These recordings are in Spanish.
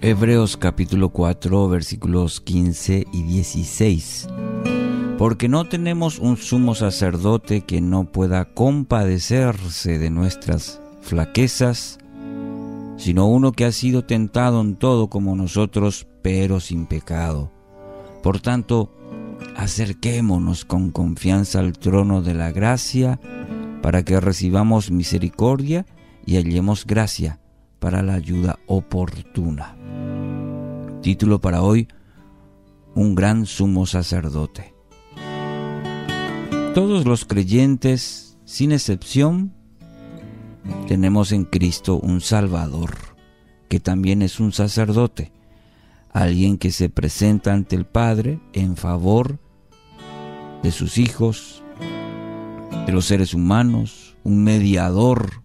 Hebreos capítulo 4 versículos 15 y 16. Porque no tenemos un sumo sacerdote que no pueda compadecerse de nuestras flaquezas, sino uno que ha sido tentado en todo como nosotros, pero sin pecado. Por tanto, acerquémonos con confianza al trono de la gracia para que recibamos misericordia y hallemos gracia para la ayuda oportuna. Título para hoy, Un gran sumo sacerdote. Todos los creyentes, sin excepción, tenemos en Cristo un Salvador, que también es un sacerdote, alguien que se presenta ante el Padre en favor de sus hijos, de los seres humanos, un mediador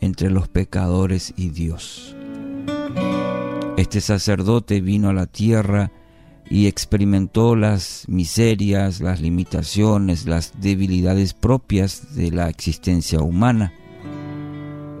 entre los pecadores y Dios. Este sacerdote vino a la tierra y experimentó las miserias, las limitaciones, las debilidades propias de la existencia humana.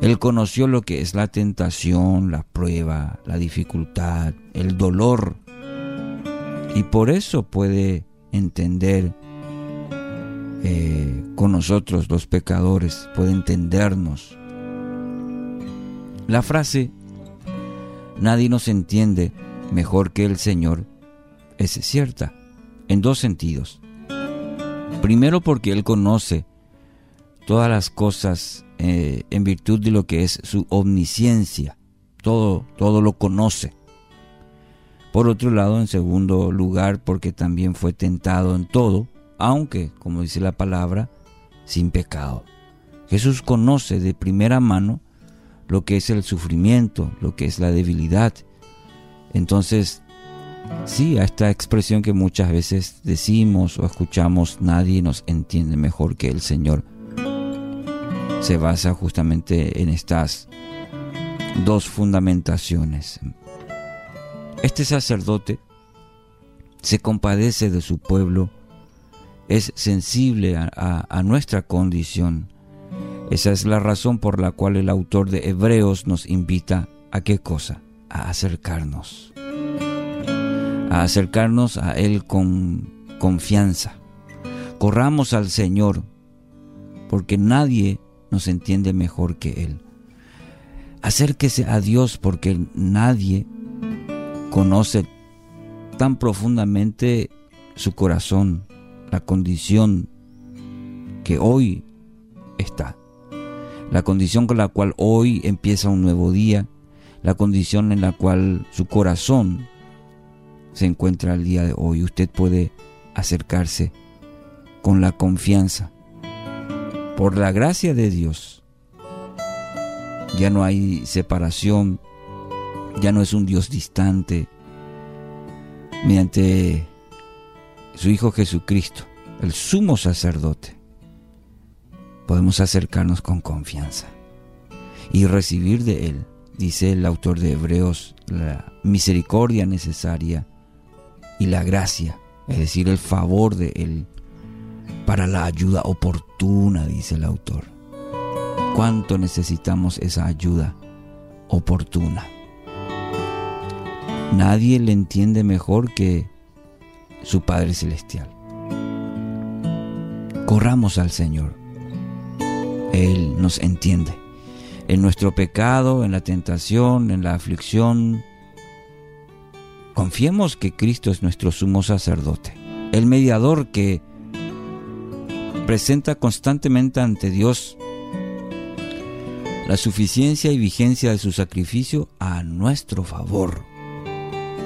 Él conoció lo que es la tentación, la prueba, la dificultad, el dolor, y por eso puede entender eh, con nosotros los pecadores, puede entendernos. La frase, nadie nos entiende mejor que el Señor, es cierta, en dos sentidos. Primero porque Él conoce todas las cosas eh, en virtud de lo que es su omnisciencia, todo, todo lo conoce. Por otro lado, en segundo lugar, porque también fue tentado en todo, aunque, como dice la palabra, sin pecado. Jesús conoce de primera mano lo que es el sufrimiento, lo que es la debilidad. Entonces, sí, a esta expresión que muchas veces decimos o escuchamos, nadie nos entiende mejor que el Señor, se basa justamente en estas dos fundamentaciones. Este sacerdote se compadece de su pueblo, es sensible a, a nuestra condición, esa es la razón por la cual el autor de Hebreos nos invita a qué cosa? A acercarnos. A acercarnos a Él con confianza. Corramos al Señor, porque nadie nos entiende mejor que Él. Acérquese a Dios porque nadie conoce tan profundamente su corazón, la condición que hoy está la condición con la cual hoy empieza un nuevo día, la condición en la cual su corazón se encuentra al día de hoy. Usted puede acercarse con la confianza. Por la gracia de Dios, ya no hay separación, ya no es un Dios distante. Mediante su Hijo Jesucristo, el sumo sacerdote, podemos acercarnos con confianza y recibir de Él, dice el autor de Hebreos, la misericordia necesaria y la gracia, es decir, el favor de Él para la ayuda oportuna, dice el autor. ¿Cuánto necesitamos esa ayuda oportuna? Nadie le entiende mejor que su Padre Celestial. Corramos al Señor él nos entiende. En nuestro pecado, en la tentación, en la aflicción, confiemos que Cristo es nuestro sumo sacerdote, el mediador que presenta constantemente ante Dios la suficiencia y vigencia de su sacrificio a nuestro favor.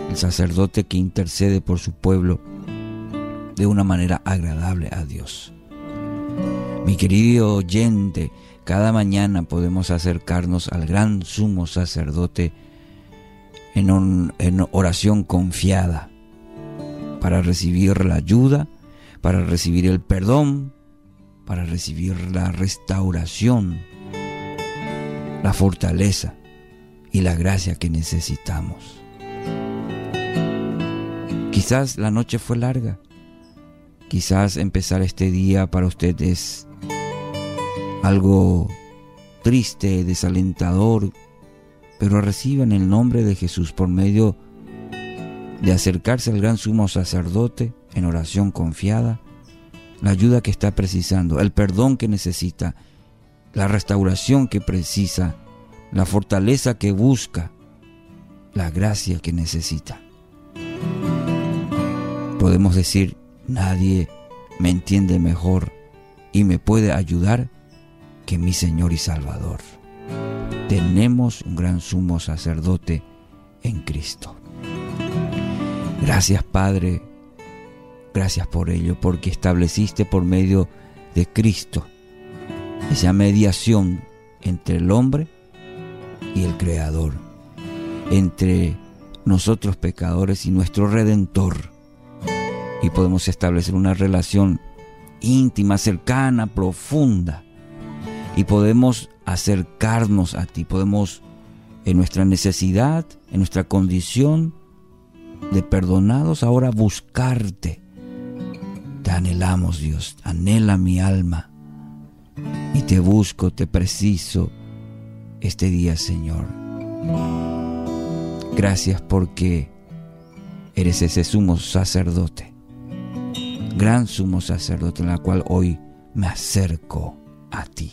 El sacerdote que intercede por su pueblo de una manera agradable a Dios. Mi querido oyente, cada mañana podemos acercarnos al gran sumo sacerdote en, en oración confiada para recibir la ayuda, para recibir el perdón, para recibir la restauración, la fortaleza y la gracia que necesitamos. Quizás la noche fue larga, quizás empezar este día para usted es algo triste, desalentador, pero reciba en el nombre de Jesús por medio de acercarse al gran sumo sacerdote en oración confiada, la ayuda que está precisando, el perdón que necesita, la restauración que precisa, la fortaleza que busca, la gracia que necesita. Podemos decir, nadie me entiende mejor y me puede ayudar que mi Señor y Salvador. Tenemos un gran sumo sacerdote en Cristo. Gracias Padre, gracias por ello, porque estableciste por medio de Cristo esa mediación entre el hombre y el Creador, entre nosotros pecadores y nuestro Redentor. Y podemos establecer una relación íntima, cercana, profunda. Y podemos acercarnos a ti, podemos en nuestra necesidad, en nuestra condición de perdonados, ahora buscarte. Te anhelamos, Dios, anhela mi alma. Y te busco, te preciso este día, Señor. Gracias porque eres ese sumo sacerdote, gran sumo sacerdote en la cual hoy me acerco a ti,